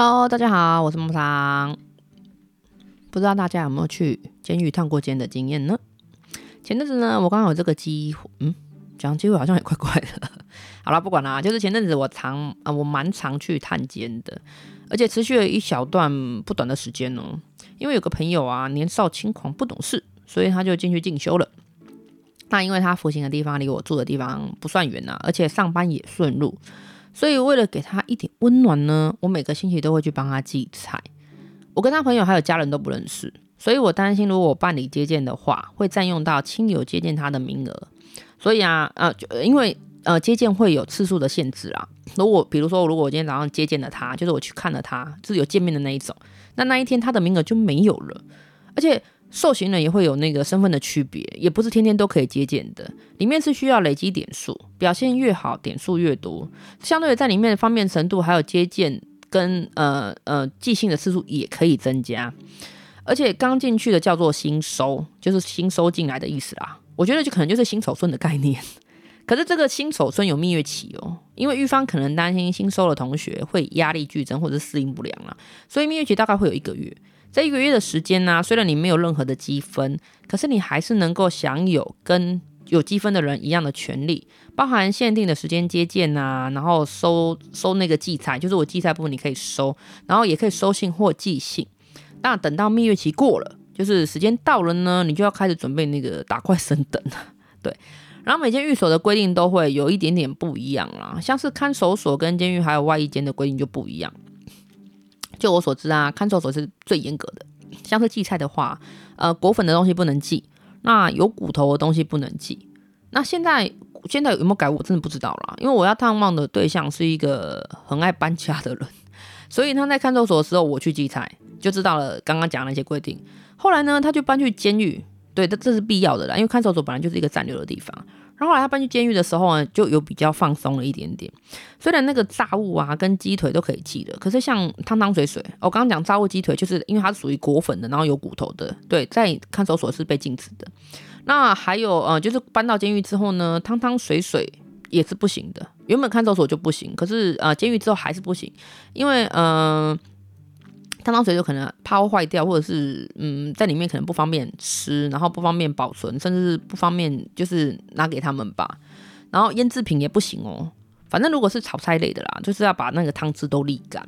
Hello，大家好，我是木场。不知道大家有没有去监狱探过监的经验呢？前阵子呢，我刚好有这个机会，嗯，讲机会好像也怪怪的。好了，不管啦，就是前阵子我常啊、呃，我蛮常去探监的，而且持续了一小段不短的时间哦。因为有个朋友啊，年少轻狂不懂事，所以他就进去进修了。那因为他服刑的地方离我住的地方不算远、啊，而且上班也顺路。所以，为了给他一点温暖呢，我每个星期都会去帮他寄菜。我跟他朋友还有家人都不认识，所以我担心如果我办理接见的话，会占用到亲友接见他的名额。所以啊，呃，因为呃接见会有次数的限制啦。如果比如说，如果我今天早上接见了他，就是我去看了他，就是有见面的那一种，那那一天他的名额就没有了，而且。受刑人也会有那个身份的区别，也不是天天都可以接见的。里面是需要累积点数，表现越好，点数越多。相对的，在里面的方便程度，还有接见跟呃呃寄信的次数也可以增加。而且刚进去的叫做新收，就是新收进来的意思啦。我觉得就可能就是新手村的概念。可是这个新手村有蜜月期哦，因为狱方可能担心新收的同学会压力剧增或者适应不良啦，所以蜜月期大概会有一个月。这一个月的时间呢、虽然你没有任何的积分，可是你还是能够享有跟有积分的人一样的权利，包含限定的时间接见啊，然后收收那个寄菜，就是我寄菜部分你可以收，然后也可以收信或寄信。那等到蜜月期过了，就是时间到了呢，你就要开始准备那个打怪升等了。对，然后每间寓所的规定都会有一点点不一样啦，像是看守所跟监狱还有外衣监的规定就不一样。就我所知啊，看守所是最严格的。像是寄菜的话，呃，果粉的东西不能寄，那有骨头的东西不能寄。那现在现在有没有改？我真的不知道啦。因为我要探望的对象是一个很爱搬家的人，所以他在看守所的时候，我去寄菜就知道了刚刚讲那些规定。后来呢，他就搬去监狱，对，这这是必要的啦，因为看守所本来就是一个暂留的地方。然后后来他搬去监狱的时候呢，就有比较放松了一点点。虽然那个炸物啊跟鸡腿都可以寄的，可是像汤汤水水，我刚刚讲炸物鸡腿，就是因为它是属于裹粉的，然后有骨头的，对，在看守所是被禁止的。那还有呃，就是搬到监狱之后呢，汤汤水水也是不行的。原本看守所就不行，可是呃，监狱之后还是不行，因为嗯。呃汤汤水就可能怕会坏掉，或者是嗯，在里面可能不方便吃，然后不方便保存，甚至是不方便就是拿给他们吧。然后腌制品也不行哦。反正如果是炒菜类的啦，就是要把那个汤汁都沥干。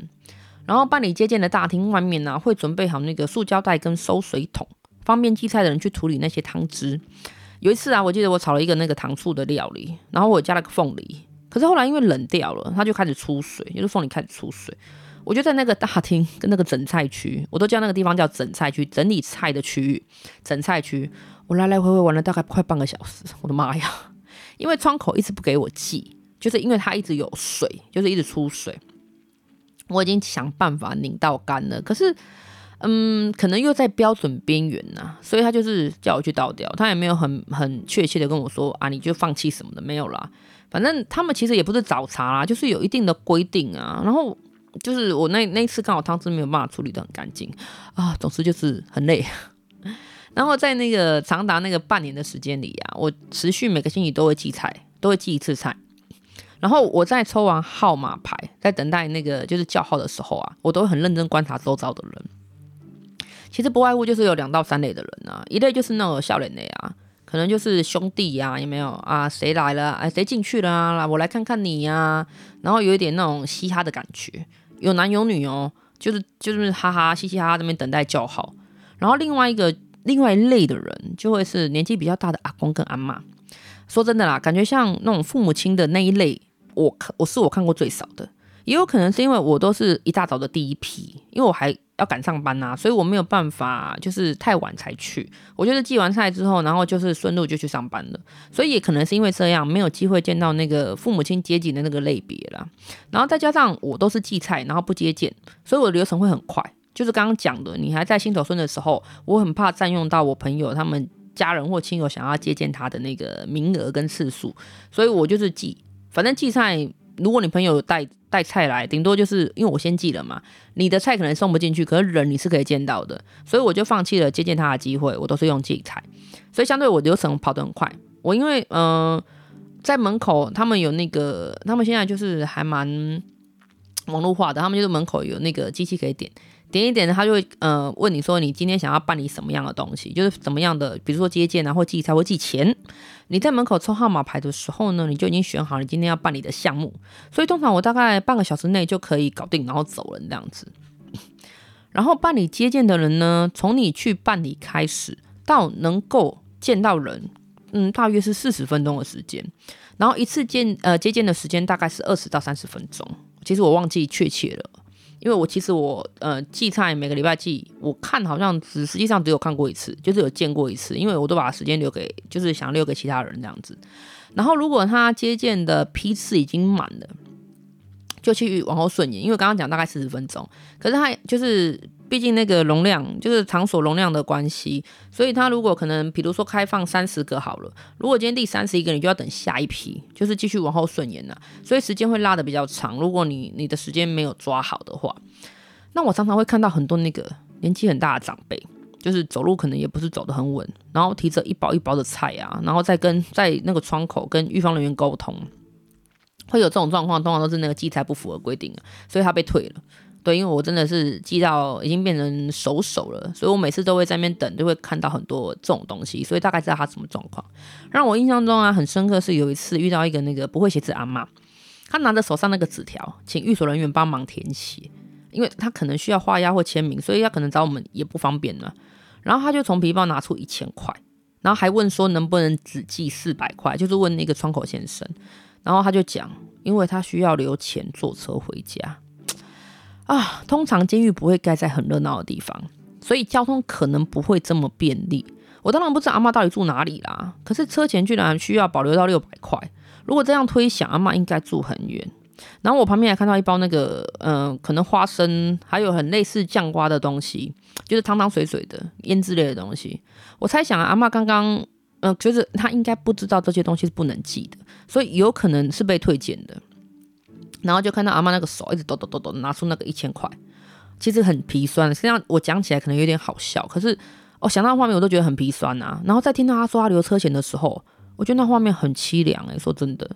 然后办理接见的大厅外面呢、啊，会准备好那个塑胶袋跟收水桶，方便寄菜的人去处理那些汤汁。有一次啊，我记得我炒了一个那个糖醋的料理，然后我加了个凤梨，可是后来因为冷掉了，它就开始出水，就是凤梨开始出水。我就在那个大厅跟那个整菜区，我都叫那个地方叫整菜区，整理菜的区域，整菜区。我来来回回玩了大概快半个小时，我的妈呀！因为窗口一直不给我寄，就是因为它一直有水，就是一直出水。我已经想办法拧到干了，可是，嗯，可能又在标准边缘呐，所以他就是叫我去倒掉，他也没有很很确切的跟我说啊，你就放弃什么的没有啦。反正他们其实也不是找茬啦，就是有一定的规定啊，然后。就是我那那次刚好汤汁没有办法处理得很干净啊，总之就是很累。然后在那个长达那个半年的时间里啊，我持续每个星期都会寄菜，都会寄一次菜。然后我在抽完号码牌，在等待那个就是叫号的时候啊，我都会很认真观察周遭的人。其实不外乎就是有两到三类的人啊，一类就是那种笑脸类啊。可能就是兄弟呀、啊，有没有啊？谁来了？哎，谁进去了啊？我来看看你呀、啊。然后有一点那种嘻哈的感觉，有男有女哦，就是就是哈哈嘻嘻哈哈那边等待叫好。然后另外一个另外一类的人，就会是年纪比较大的阿公跟阿妈。说真的啦，感觉像那种父母亲的那一类，我看我是我看过最少的。也有可能是因为我都是一大早的第一批，因为我还。要赶上班呐、啊，所以我没有办法，就是太晚才去。我就是寄完菜之后，然后就是顺路就去上班了。所以也可能是因为这样，没有机会见到那个父母亲接济的那个类别了。然后再加上我都是寄菜，然后不接见，所以我的流程会很快。就是刚刚讲的，你还在新手村的时候，我很怕占用到我朋友他们家人或亲友想要接见他的那个名额跟次数，所以我就是寄，反正寄菜。如果你朋友带带菜来，顶多就是因为我先寄了嘛，你的菜可能送不进去，可是人你是可以见到的，所以我就放弃了接见他的机会，我都是用寄菜，所以相对我流程跑得很快。我因为嗯、在门口他们有那个，他们现在就是还蛮网络化的，他们就是门口有那个机器可以点，点一点，他就会呃问你说你今天想要办理什么样的东西，就是怎么样的，比如说接见啊，或寄菜或寄钱。你在门口抽号码牌的时候呢，你就已经选好你今天要办理的项目，所以通常我大概半个小时内就可以搞定，然后走了这样子。然后办理接见的人呢，从你去办理开始到能够见到人，嗯，大约是四十分钟的时间。然后一次见呃接见的时间大概是二十到三十分钟，其实我忘记确切了，因为我其实我呃寄菜每个礼拜寄，我看好像只实际上只有看过一次，就是有见过一次，因为我都把时间留给就是想留给其他人这样子。然后如果他接见的批次已经满了。就去往后顺延，因为刚刚讲大概四十分钟，可是他就是毕竟那个容量就是场所容量的关系，所以他如果可能，比如说开放三十个好了，如果今天第三十一个，你就要等下一批，就是继续往后顺延了，所以时间会拉得比较长。如果你你的时间没有抓好的话，那我常常会看到很多那个年纪很大的长辈，就是走路可能也不是走得很稳，然后提着一包一包的菜啊，然后再跟在那个窗口跟预防人员沟通。会有这种状况，通常都是那个器材不符合规定，所以他被退了。对，因为我真的是寄到已经变成熟手了，所以我每次都会在那边等，就会看到很多这种东西，所以大概知道他什么状况。让我印象中啊，很深刻是有一次遇到一个那个不会写字阿妈，他拿着手上那个纸条，请寓所人员帮忙填写，因为他可能需要画押或签名，所以他可能找我们也不方便了。然后他就从皮包拿出一千块，然后还问说能不能只寄四百块，就是问那个窗口先生。然后他就讲，因为他需要留钱坐车回家啊。通常监狱不会盖在很热闹的地方，所以交通可能不会这么便利。我当然不知道阿嬷到底住哪里啦，可是车钱居然需要保留到六百块。如果这样推想，阿嬷应该住很远。然后我旁边还看到一包那个，嗯、可能花生，还有很类似酱瓜的东西，就是汤汤水水的腌制类的东西。我猜想阿嬷刚刚。嗯，就是她应该不知道这些东西是不能寄的，所以有可能是被退件的。然后就看到阿妈那个手一直抖抖抖抖，拿出那个一千块，其实很皮酸。实际上我讲起来可能有点好笑，可是我想到画面我都觉得很皮酸啊。然后再听到他说他留车钱的时候，我觉得那画面很凄凉哎，说真的。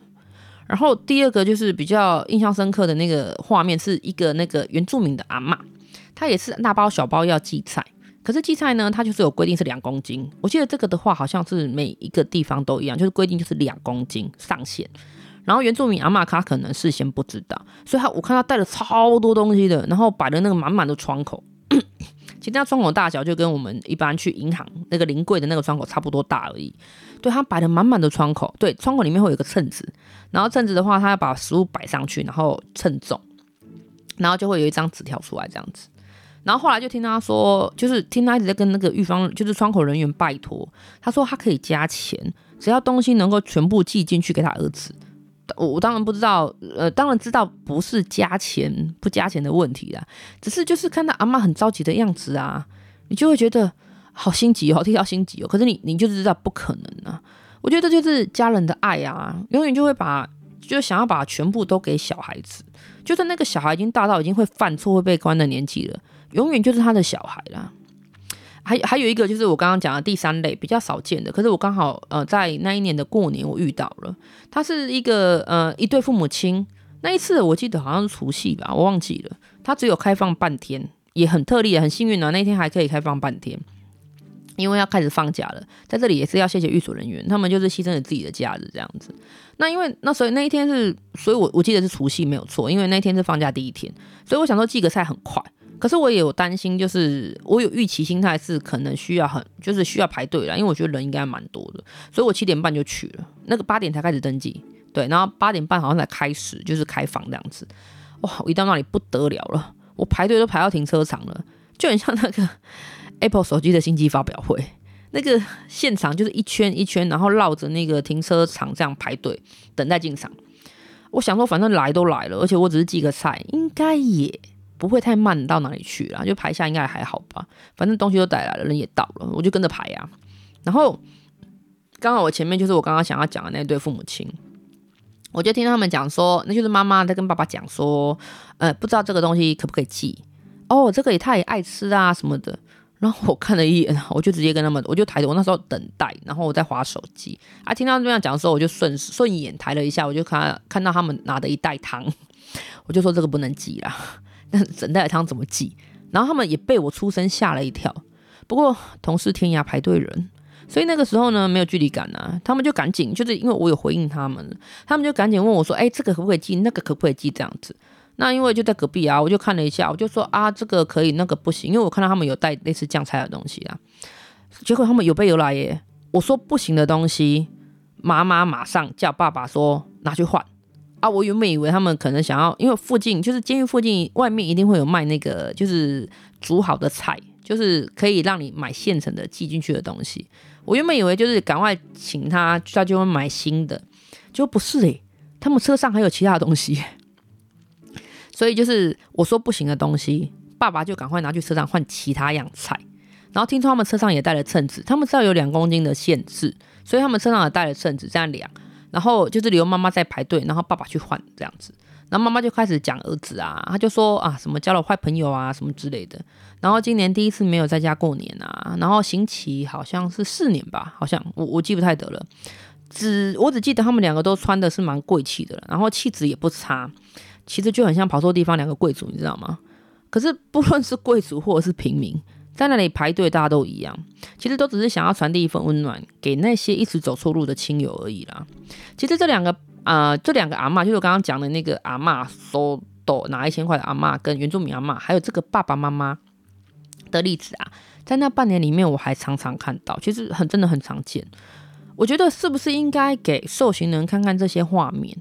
然后第二个就是比较印象深刻的那个画面，是一个那个原住民的阿嬷，她也是大包小包要寄菜。可是寄菜呢，它就是有规定是两公斤。我记得这个的话，好像是每一个地方都一样，就是规定就是两公斤上限。然后原住民阿玛卡可能事先不知道，所以他我看他带了超多东西的，然后摆了那个满满的窗口。其实他窗口大小就跟我们一般去银行那个临柜的那个窗口差不多大而已。对，他摆了满满的窗口，对，窗口里面会有个秤子，然后秤子的话，他要把食物摆上去，然后称重，然后就会有一张纸条出来这样子。然后后来就听他说，就是听他一直在跟那个狱方，就是窗口人员拜托，他说他可以加钱，只要东西能够全部寄进去给他儿子。我我当然不知道，呃，当然知道不是加钱不加钱的问题啦，只是就是看到阿妈很着急的样子啊，你就会觉得好心急哦，替他心急哦。可是你你就知道不可能啊，我觉得这就是家人的爱啊，永远就会把就想要把全部都给小孩子，就算那个小孩已经大到已经会犯错会被关的年纪了。永远就是他的小孩啦，还还有一个就是我刚刚讲的第三类比较少见的，可是我刚好呃在那一年的过年我遇到了，他是一个呃一对父母亲，那一次我记得好像是除夕吧，我忘记了，他只有开放半天，也很特例，很幸运啊，那天还可以开放半天，因为要开始放假了，在这里也是要谢谢寓所人员，他们就是牺牲了自己的假日这样子。那因为那所以那一天是，所以我我记得是除夕没有错，因为那天是放假第一天，所以我想说寄个菜很快。可是我也有担心，就是我有预期心态是可能需要很，就是需要排队了，因为我觉得人应该蛮多的，所以我七点半就去了，那个八点才开始登记，对，然后八点半好像才开始就是开房这样子，哇，我一到那里不得了了，我排队都排到停车场了，就很像那个 Apple 手机的新机发表会，那个现场就是一圈一圈，然后绕着那个停车场这样排队等待进场，我想说反正来都来了，而且我只是寄个菜，应该也。不会太慢到哪里去啦，就排下应该还好吧。反正东西都带来了，人也到了，我就跟着排呀。然后刚好我前面就是我刚刚想要讲的那对父母亲，我就听他们讲说，那就是妈妈在跟爸爸讲说，呃，不知道这个东西可不可以寄哦，这个也他也爱吃啊什么的。然后我看了一眼，我就直接跟他们，我就抬着，我那时候等待，然后我在划手机啊。听到这样讲的时候，我就顺顺眼抬了一下，我就看看到他们拿的一袋糖。我就说这个不能寄啦，整袋汤怎么寄？然后他们也被我出声吓了一跳。不过同是天涯排队人，所以那个时候呢，没有距离感啊，他们就赶紧，就是因为我有回应他们，他们就赶紧问我说：“哎，这个可不可以寄？那个可不可以寄？”这样子。那因为就在隔壁啊，我就看了一下，我就说啊，这个可以，那个不行，因为我看到他们有带类似酱菜的东西啊。结果他们有备而来耶，我说不行的东西，妈妈马上叫爸爸说拿去换啊。我原本以为他们可能想要，因为附近就是监狱附近外面一定会有卖那个就是煮好的菜，就是可以让你买现成的寄进去的东西。我原本以为就是赶快请他，他就会买新的，结果不是诶，他们车上还有其他东西。所以就是我说不行的东西，爸爸就赶快拿去车上换其他样菜。然后听说他们车上也带了秤子，他们知道有两公斤的限制，所以他们车上也带了秤子这样量。然后就是留妈妈在排队，然后爸爸去换这样子。然后妈妈就开始讲儿子啊，他就说啊什么交了坏朋友啊什么之类的。然后今年第一次没有在家过年啊，然后刑期好像是四年吧，好像我我记不太得了。只我只记得他们两个都穿的是蛮贵气的，然后气质也不差。其实就很像跑错地方，两个贵族，你知道吗？可是不论是贵族或者是平民，在那里排队，大家都一样，其实都只是想要传递一份温暖给那些一直走错路的亲友而已啦。其实这两个啊、这两个阿嬷，就是我刚刚讲的那个阿嬷收到拿一千块的阿嬷，跟原住民阿嬷，还有这个爸爸妈妈的例子啊，在那半年里面，我还常常看到，其实很真的很常见。我觉得是不是应该给受刑人看看这些画面？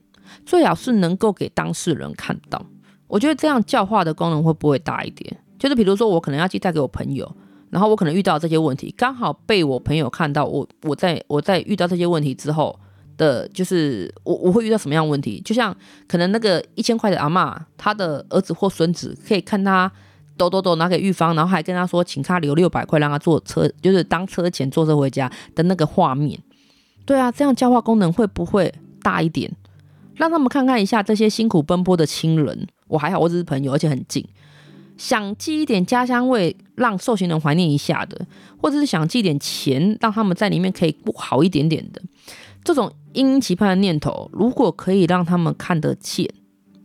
最好是能够给当事人看到，我觉得这样教化的功能会不会大一点？就是比如说，我可能要寄带给我朋友，然后我可能遇到这些问题，刚好被我朋友看到我，我在我在遇到这些问题之后的，就是我我会遇到什么样的问题？就像可能那个一千块的阿嬷，他的儿子或孙子可以看他抖抖抖拿给玉芳，然后还跟他说，请他留六百块让他坐车，就是当车钱坐车回家的那个画面。对啊，这样教化功能会不会大一点？让他们看看一下这些辛苦奔波的亲人，我还好，我只是朋友，而且很近。想寄一点家乡味，让受刑人怀念一下的，或者是想寄点钱，让他们在里面可以过好一点点的，这种殷期盼的念头，如果可以让他们看得见，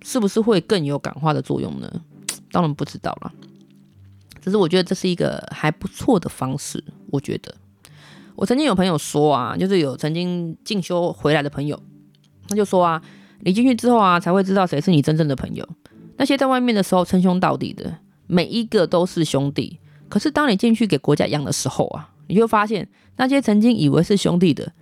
是不是会更有感化的作用呢？当然不知道了。只是我觉得这是一个还不错的方式。我觉得，我曾经有朋友说啊，就是有曾经进修回来的朋友，他就说啊。你进去之后啊，才会知道谁是你真正的朋友。那些在外面的时候称兄道弟的，每一个都是兄弟。可是当你进去给国家养的时候啊，你就发现那些曾经以为是兄弟的，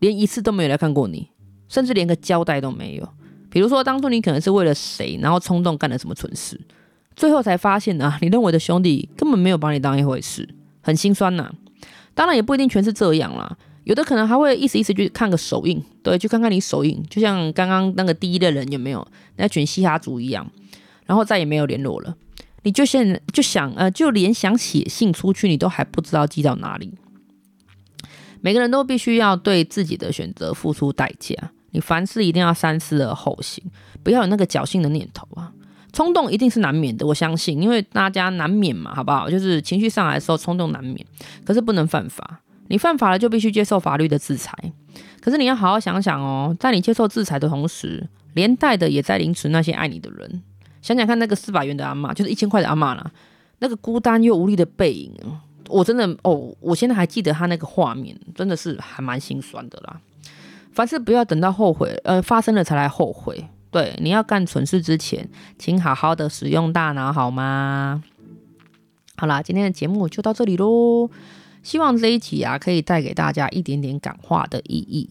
连一次都没有来看过你，甚至连个交代都没有。比如说当初你可能是为了谁，然后冲动干了什么蠢事，最后才发现啊，你认为的兄弟根本没有把你当一回事，很心酸呐。当然也不一定全是这样啦。有的可能还会意思意思去看个手印，对，去看看你手印，就像刚刚那个第一的人有没有那群嘻哈族一样，然后再也没有联络了。你就现就想呃，就连想写信出去，你都还不知道寄到哪里。每个人都必须要对自己的选择付出代价，你凡事一定要三思而后行，不要有那个侥幸的念头啊。冲动一定是难免的，我相信，因为大家难免嘛，好不好？就是情绪上来的时候冲动难免，可是不能犯法。你犯法了，就必须接受法律的制裁。可是你要好好想想哦，在你接受制裁的同时，连带的也在凌迟那些爱你的人。想想看，那个四百元的阿嬷，就是一千块的阿嬷啦，那个孤单又无力的背影，我真的哦，我现在还记得他那个画面，真的是还蛮心酸的啦。凡事不要等到后悔，呃，发生了才来后悔。对，你要干蠢事之前，请好好的使用大脑，好吗？好啦，今天的节目就到这里喽。希望这一集啊，可以带给大家一点点感化的意义。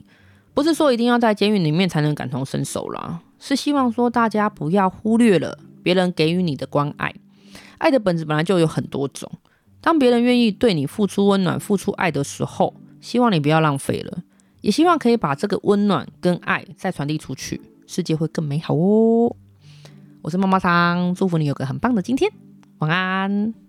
不是说一定要在监狱里面才能感同身受啦，是希望说大家不要忽略了别人给予你的关爱。爱的本质本来就有很多种，当别人愿意对你付出温暖、付出爱的时候，希望你不要浪费了，也希望可以把这个温暖跟爱再传递出去，世界会更美好哦。我是妈妈桑，祝福你有个很棒的今天，晚安。